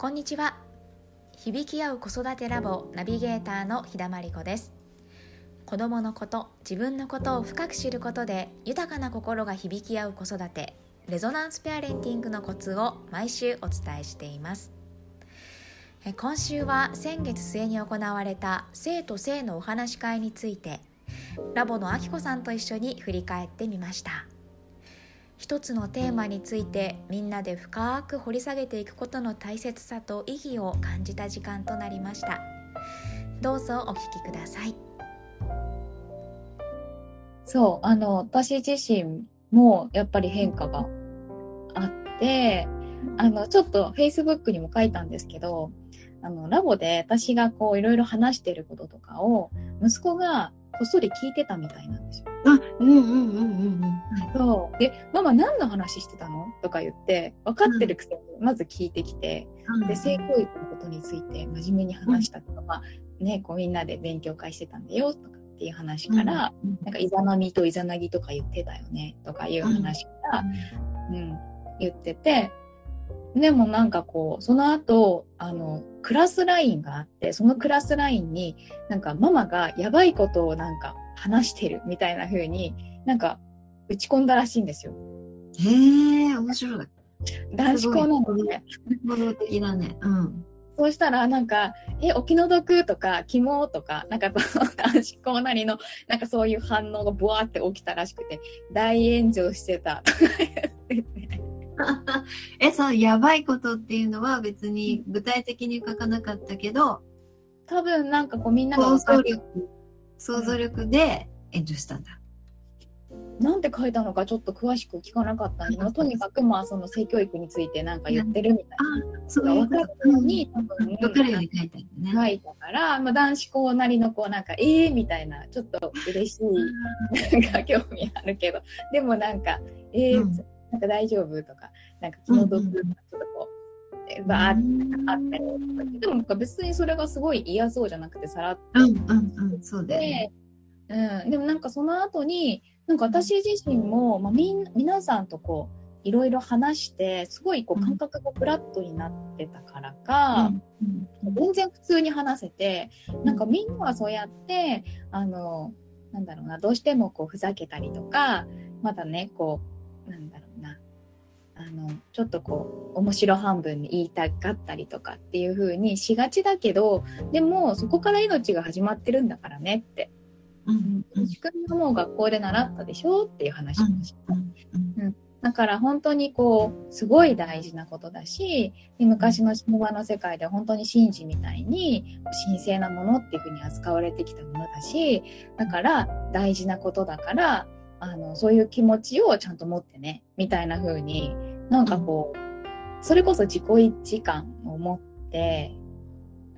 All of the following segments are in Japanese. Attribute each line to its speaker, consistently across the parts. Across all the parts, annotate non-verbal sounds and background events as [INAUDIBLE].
Speaker 1: こんにちは。響き合う子育てラボナビゲーターの日田真理子です。子供のこと自分のことを深く知ることで豊かな心が響き合う子育てレゾナンスペアレンティングのコツを毎週お伝えしています。今週は先月末に行われた生と性のお話し会についてラボのあきこさんと一緒に振り返ってみました。一つのテーマについてみんなで深く掘り下げていくことの大切さと意義を感じた時間となりました。どうぞお聞きください。
Speaker 2: そうあの私自身もやっぱり変化があってあのちょっと Facebook にも書いたんですけどあのラボで私がこういろいろ話してることとかを息子がこっそり聞いてたみたいなんですよ。
Speaker 3: あ、うんうんうんうんうん。
Speaker 2: そう。で、ママ何の話してたの？とか言って、分かってるくせにまず聞いてきて、うん、で、性教育のことについて真面目に話したとか、まあ、ね、こうみんなで勉強会してたんだよとかっていう話から、うん、なんかイザナミとイザナギとか言ってたよねとかいう話から、うん、うん、言ってて、でもなんかこう、その後、あの、クラスラインがあって、そのクラスラインになんかママがやばいことをなんか話してるみたいな風になんか打ち込んだらしいんですよ。
Speaker 3: へえ、面白い。
Speaker 2: 男子校なの
Speaker 3: で。物的だね。うん。
Speaker 2: そうしたら、なんか、え、お気の毒とか、肝とか、なんか、男子校なりの、なんかそういう反応がブワーって起きたらしくて、大炎上してた、とか言ってて。[LAUGHS]
Speaker 3: え、そう、やばいことっていうのは別に具体的に書かなかったけど、
Speaker 2: 多分なんかこうみんなが
Speaker 3: 想像力、想像力で炎上したんだ。
Speaker 2: なんて書いたのかちょっと詳しく聞かなかったんだけど、とにかくまあその性教育についてなんか言ってるみたいな。あ、そう分かったのに、
Speaker 3: 多分、分かるように書いたんね。
Speaker 2: 書いたから、まあ男子校なりのこうなんか、ええー、みたいな、ちょっと嬉しい、なんか興味あるけど、でもなんか、ええー、うんなんか大丈夫とか、なんか気の毒とか、ちょっとこう、バーってあったりとか、でも別にそれがすごい嫌そうじゃなくて、さらっと。
Speaker 3: うんうんうん、そうで、ね。
Speaker 2: うん、でもなんかその後に、なんか私自身も、まあ、みん皆さんとこう、いろいろ話して、すごいこう感覚がフラットになってたからか、うん、全然普通に話せて、なんかみんなはそうやって、あの、なんだろうな、どうしてもこうふざけたりとか、まだね、こう、なんだろうあのちょっとこう面白半分に言いたがったりとかっていう風にしがちだけどでもそこから命が始まってるんだからねって、うんうん、仕組みはもう学校で習ったでしょっていう話をした。うん、だから本当にこうすごい大事なことだし昔の神話の世界で本当に神事みたいに神聖なものっていう風に扱われてきたものだしだから大事なことだからあのそういう気持ちをちゃんと持ってねみたいな風になんかこうそれこそ自己一致感を持って、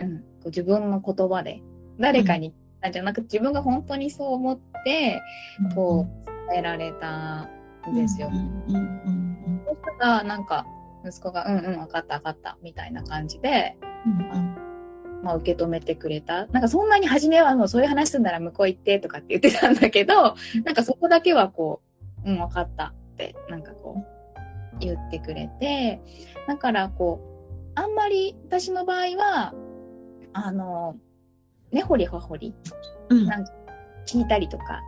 Speaker 2: うん、こう自分の言葉で誰かになんじゃなくて自分が本当にそう思ってこう伝えられたんですよ。そしたらなんか息子が「うんうん分かった分かった」みたいな感じで、うんまあ、受け止めてくれた。なんかそんなに初めはもうそういう話すんなら向こう行ってとかって言ってたんだけど、なんかそこだけはこう、うん、分かったって、なんかこう、言ってくれて、だからこう、あんまり私の場合は、あの、根掘り葉掘り、なんか聞いたりとか、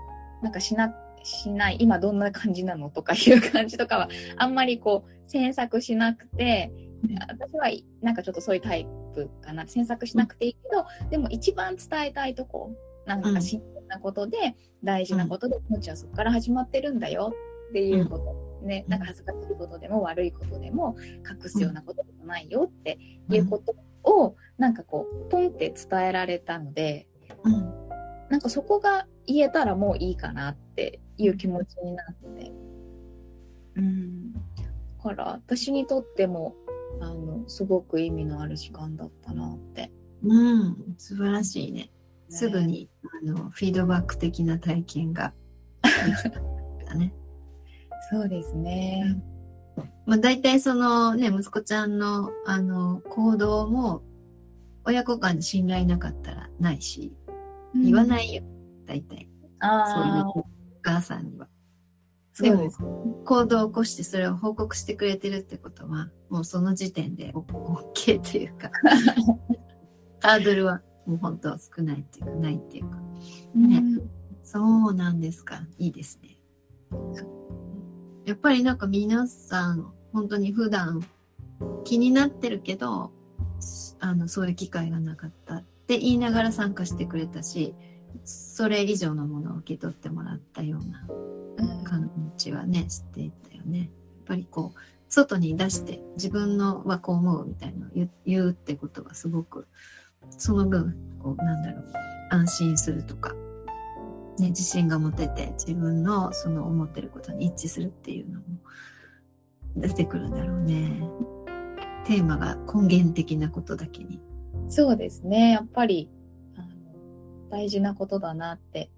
Speaker 2: なんかしな、しない、今どんな感じなのとかいう感じとかは、あんまりこう、詮索しなくて、私はなんかちょっとそういうタイプかな。詮索しなくていいけど、でも一番伝えたいとこなんか真剣なことで、大事なことで命はそこから始まってるんだよっていうこと、ね、なんか恥ずかしいことでも悪いことでも隠すようなことでもないよっていうことをなんかこうポンって伝えられたので、うん、なんかそこが言えたらもういいかなっていう気持ちになって。うん、だから私にとってもあのすごく意味のある時間だったなって。
Speaker 3: うん、素晴らしいね。すぐに、あのフィードバック的な体験が
Speaker 2: でね。そうですね。
Speaker 3: まあ、大体そのね、息子ちゃんのあの行動も親子間で信頼なかったらないし、言わないよ、大体。あそういうお母さんには。でも、行動を起こしてそれを報告してくれてるってことは、もうその時点で OK というか、[LAUGHS] ハードルはもう本当少ないっていうか、ないっていうか。ね、うん、そうなんですか。いいですね。やっぱりなんか皆さん、本当に普段気になってるけど、あの、そういう機会がなかったって言いながら参加してくれたし、それ以上のものを受け取ってもらったような感じはね、していたよね。やっぱりこう、外に出して自分のはこう思うみたいなのを言うってことがすごく、その分、こう、なんだろう、安心するとか、ね、自信が持てて自分のその思ってることに一致するっていうのも出てくるんだろうね。テーマが根源的なことだけに。
Speaker 2: そうですね。やっぱり、あの大事なことだなって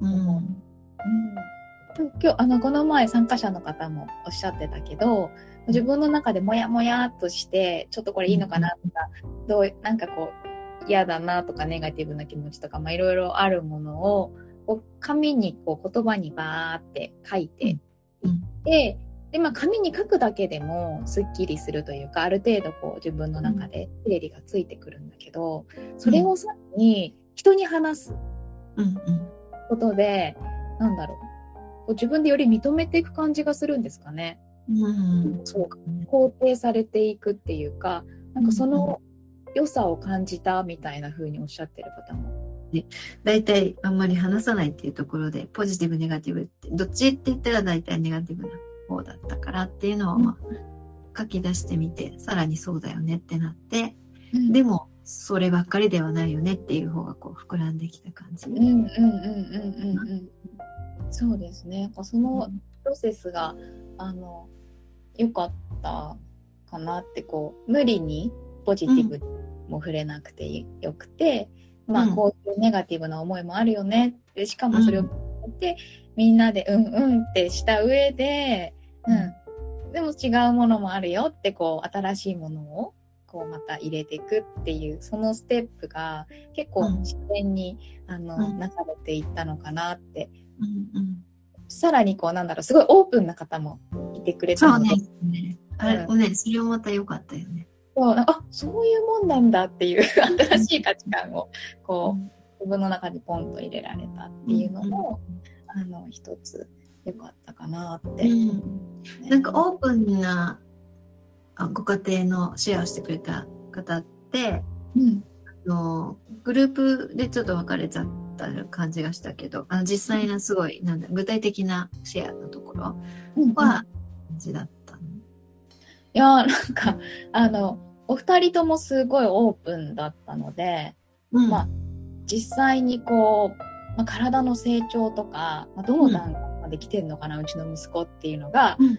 Speaker 2: 思う。うん、うん今日、あの、この前参加者の方もおっしゃってたけど、自分の中でもやもやっとして、ちょっとこれいいのかなとか、どう、なんかこう、嫌だなとか、ネガティブな気持ちとか、まあいろいろあるものを、こう紙にこう言葉にバーって書いていって、で、まあ、紙に書くだけでもすっきりするというか、ある程度こう自分の中で整理がついてくるんだけど、それをさらに人に話すことで、うなんだろう、こう自分でより認めていく感じがするんですかね。
Speaker 3: うん、
Speaker 2: そう肯定されていくっていうか、なんかその良さを感じたみたいな風におっしゃってる方も
Speaker 3: ね、大体あんまり話さないっていうところで、ポジティブ、ネガティブって、どっちって言ったら大体ネガティブな方だったからっていうのを、まあ、書き出してみて、さらにそうだよねってなって、うん、でも、そればっかりではないよねっていう方がこう膨らんできた感じ。うんうんうんうんうん
Speaker 2: うん。そうですね。そのプロセスが、あの、良かったかなって、こう、無理にポジティブも触れなくてよくて、まあ、こういうネガティブな思いもあるよね。でしかもそれを聞いて、みんなでうんうんってした上で、うん、でも違うものもあるよってこう新しいものをこうまた入れていくっていうそのステップが結構自然に、うん、あの、うん、なされていったのかなって、うんうん、さらにこうなんだろうすごいオープンな方もいてくれた
Speaker 3: ので。そうですね。あれ、うん、ねそれもまた良かったよね
Speaker 2: そうあそういうもんなんだっていう新しい価値観をこう自分の中にポンと入れられたっていうのも、あの一つ良かったかなって、うん、
Speaker 3: なんかオープンなご家庭のシェアをしてくれた方って、うん、あのグループでちょっと別れちゃった感じがしたけどあの実際のすごいなんだ具体的なシェアのところは感じだったの、い
Speaker 2: やなんかあのお二人ともすごいオープンだったので、うん、まあ実際にこう、まあ、体の成長とか、まあ、どの段階まで来てるのかな、うん、うちの息子っていうのが、うん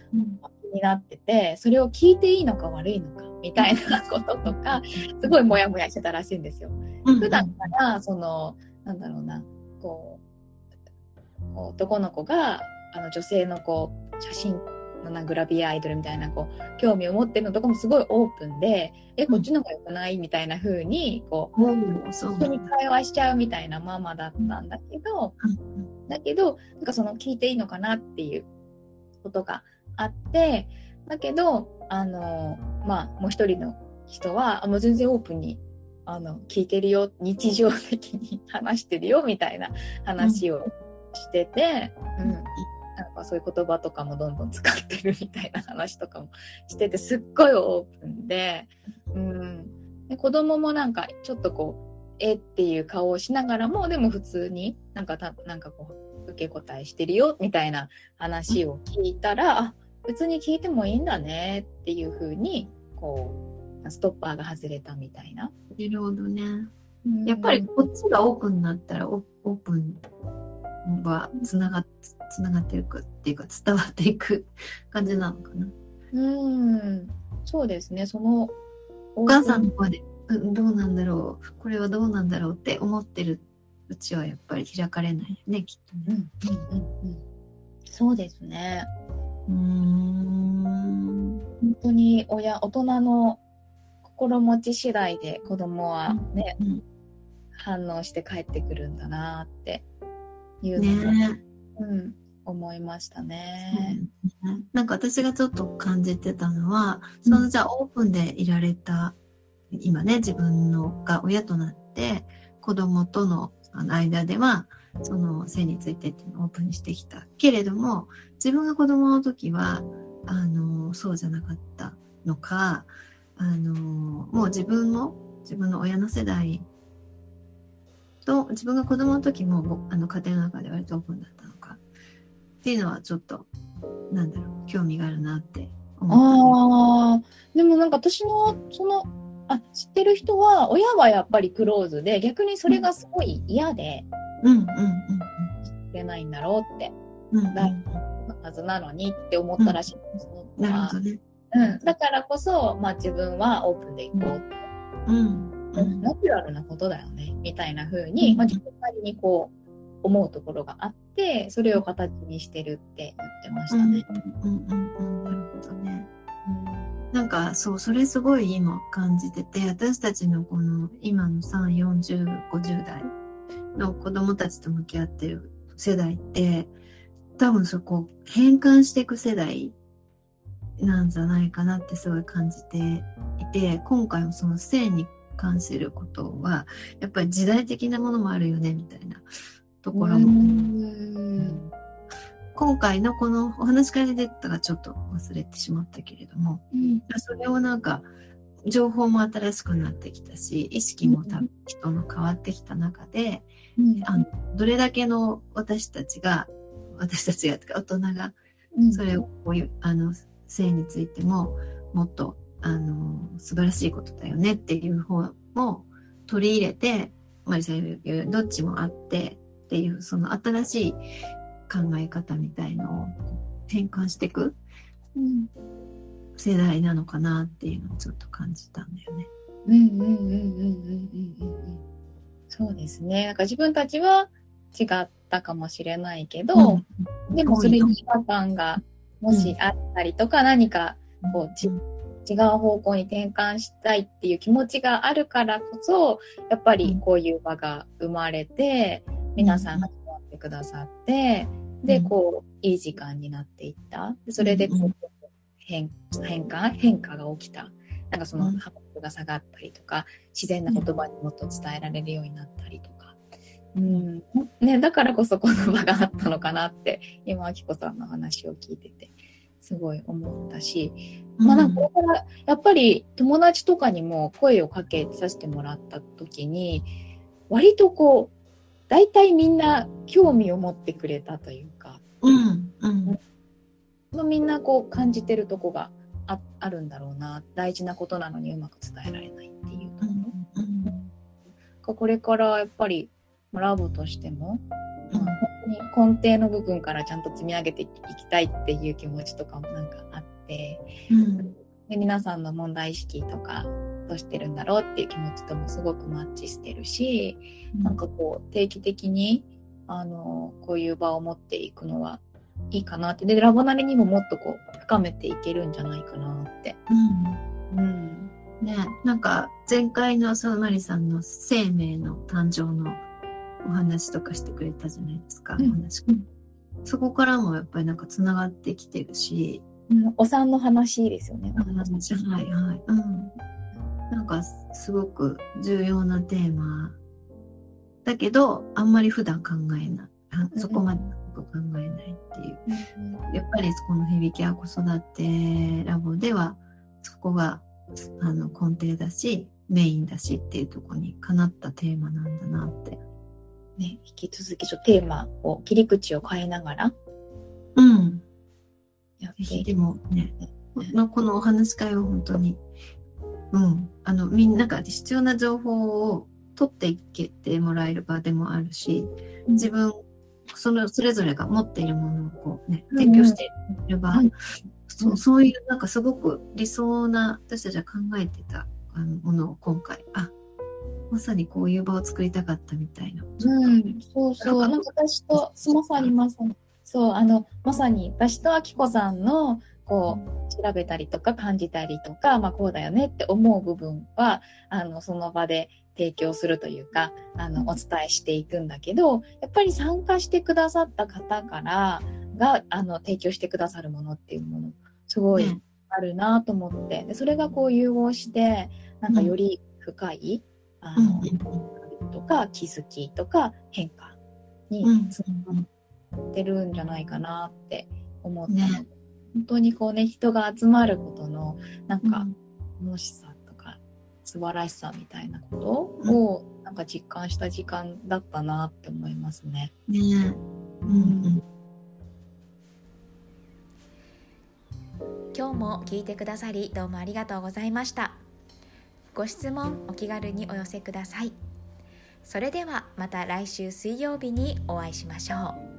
Speaker 2: 気になっててそれを聞いていいのか悪いのかみたいなこととかすごいモヤモヤしてたらしいんですよ。普段からそのなんだろうなこう男の子があの女性のこう写真なグラビアアイドルみたいなこう興味を持ってるのとかもすごいオープンでえこっちの方が良くないみたいな風にこう、うん、一緒に会話しちゃうみたいなママだったんだけど、うん、だけどなんかその聞いていいのかなっていうことがあってだけどあのまあもう一人の人はもう全然オープンにあの聞いてるよ日常的に話してるよみたいな話をしてて、うんかそういう言葉とかもどんどん使ってるみたいな話とかもしててすっごいオープンで,、うん、で子供もなんかちょっとこうえっていう顔をしながらもでも普通になんかたなんかこう受け答えしてるよみたいな話を聞いたら、あ別に聞いてもいいんだねっていう風にこうストッパーが外れたみたいな。な
Speaker 3: るほどね。やっぱりこっちがオープンになったらオープンはつながつながっていくっていうか伝わっていく [LAUGHS] 感じなのかな。
Speaker 2: うんそうですねその
Speaker 3: お母さんの方で、うん、どうなんだろうこれはどうなんだろうって思ってるうちはやっぱり開かれないよねきっとね。うんうんうんうん、
Speaker 2: そうですね。うん本当に親大人の心持ち次第で子供はね、うんうん、反応して帰ってくるんだなっていうのが、ね、うん、思いましたね。
Speaker 3: うんなんか私がちょっと感じてたのは、そのじゃあオープンでいられた、今ね、自分のが親となって、子供との間では、その性についてっていうのをオープンにしてきた。けれども、自分が子供の時は、あの、そうじゃなかったのか、あの、もう自分も、自分の親の世代と、自分が子供の時も、ごあの、家庭の中で割とオープンだったのか、っていうのはちょっと、なんだろう、興味があるなって思っ
Speaker 2: ああ、でもなんか私の、その、あ、知ってる人は、親はやっぱりクローズで、逆にそれがすごい嫌で、
Speaker 3: た。うんうん
Speaker 2: くれないんだろうって、
Speaker 3: うんうん。うん
Speaker 2: だはずなのにって思ったらしいんです、その子は
Speaker 3: なるほどね。
Speaker 2: うん。だからこそ、まあ自分はオープンでいこう。
Speaker 3: うん。うん
Speaker 2: ナチュラルなことだよね、みたいな風に、まあ自分なりにこう、思うところがあって、それを形にしてるって言ってましたね。
Speaker 3: うんうんうん。なるほどね。なんかそう、それすごい今感じてて、私たちのこの今の3、40、50代の子供たちと向き合ってる世代って、多分そこ変換していく世代なんじゃないかなってすごい感じていて、今回もその性に関することは、やっぱり時代的なものもあるよね、みたいなところ
Speaker 2: う
Speaker 3: も
Speaker 2: ん。
Speaker 3: 今回のこのお話から出てたがちょっと忘れてしまったけれども、
Speaker 2: うん。
Speaker 3: それをなんか、情報も新しくなってきたし、意識も多分人の変わってきた中で、あのどれだけの私たちが、私たちが、大人が、
Speaker 2: うん。
Speaker 3: それをこういう、あの、性についても、もっと、あの、素晴らしいことだよねっていう方も取り入れて、マリさん言う、どっちもあってっていう、その新しい考え方みたいのをこう変換していく
Speaker 2: うん。
Speaker 3: 世代なのかなっていうのをちょっと感じたんだよね。
Speaker 2: うんうんうんうんうんうんうんそうですね。なんか自分たちは違ったかもしれないけど、でもそれに違和感がもしあったりとか、何かこうち違う方向に転換したいっていう気持ちがあるからこそ、やっぱりこういう場が生まれて、皆さんが集まってくださって、で、
Speaker 3: うん
Speaker 2: こう、いい時間になっていった。でそれでこ
Speaker 3: う
Speaker 2: 変変化変化が起きた。なんかその
Speaker 3: うん
Speaker 2: ハードルが下がったりとか、自然な言葉にもっと伝えられるようになったりとか。うん。ね、だからこそこの場があったのかなって、今、あきこさんの話を聞いてて、すごい思ったし、まあなんかこれから、やっぱり友達とかにも声をかけさせてもらった時に、割とこう、大体みんな興味を持ってくれたというか、
Speaker 3: うん、うん、
Speaker 2: まあ、みんなこう感じてるとこがああるんだろうな、大事なことなのにうまく伝えられないっていうところ。
Speaker 3: うん、
Speaker 2: これからやっぱりまあラボとしても、
Speaker 3: うん。
Speaker 2: まあ本当に根底の部分からちゃんと積み上げていきたいっていう気持ちとかもなんかあって、
Speaker 3: うん、
Speaker 2: で皆さんの問題意識とかどうしてるんだろうっていう気持ちともすごくマッチしてるし、なんかこう定期的にあのこういう場を持っていくのはいいかなって。でラボなりにももっとこう深めていけるんじゃないかなって。
Speaker 3: うん。
Speaker 2: うん
Speaker 3: ね、なんか前回のそのマリさんの生命の誕生のお話とかしてくれたじゃないですか、
Speaker 2: うん。
Speaker 3: お話。そこからもやっぱりなんかつながってきてるし、
Speaker 2: うんお産の話ですよね。
Speaker 3: お話はいはい、うん、なんかすごく重要なテーマだけどあんまり普段考えない。あそこまで考えないっていう。やっぱりこの響きや子育てラボではそこがあの根底だしメインだしっていうところにかなったテーマなんだなって。
Speaker 2: ね、引き続きちょっとテーマを切り口を変えながら。
Speaker 3: うん。
Speaker 2: やってい
Speaker 3: でもね、このこのお話し会は本当に、うん。あの、みんなが必要な情報を取っていけてもらえる場でもあるし、自分、その、それぞれが持っているものをこうね、
Speaker 2: うん。
Speaker 3: 提供している場、
Speaker 2: うん。
Speaker 3: そうそういうなんかすごく理想な私たちが考えてたあのものを今回あまさにこういう場を作りたかったみたいな、
Speaker 2: うん、そうそう。なんか私と、まさにまさに、そう、あの、まさに私とあきこさんの、こう、調べたりとか感じたりとか、まあこうだよねって思う部分は、あの、その場で提供するというか、あの、お伝えしていくんだけど、やっぱり参加してくださった方から、があの提供してくださるものっていうものすごいあるなと思ってでそれがこう融合してなんかより深い、あの、とか気づきとか変化につながってるんじゃないかなって思って、ね、本当にこうね人が集まることのなんか楽しさとか素晴らしさみたいなことをなんか実感した時間だったなって思いますね。
Speaker 3: ね。うん。
Speaker 1: 今日も聞いてくださりどうもありがとうございました。ご質問お気軽にお寄せください。それではまた来週水曜日にお会いしましょう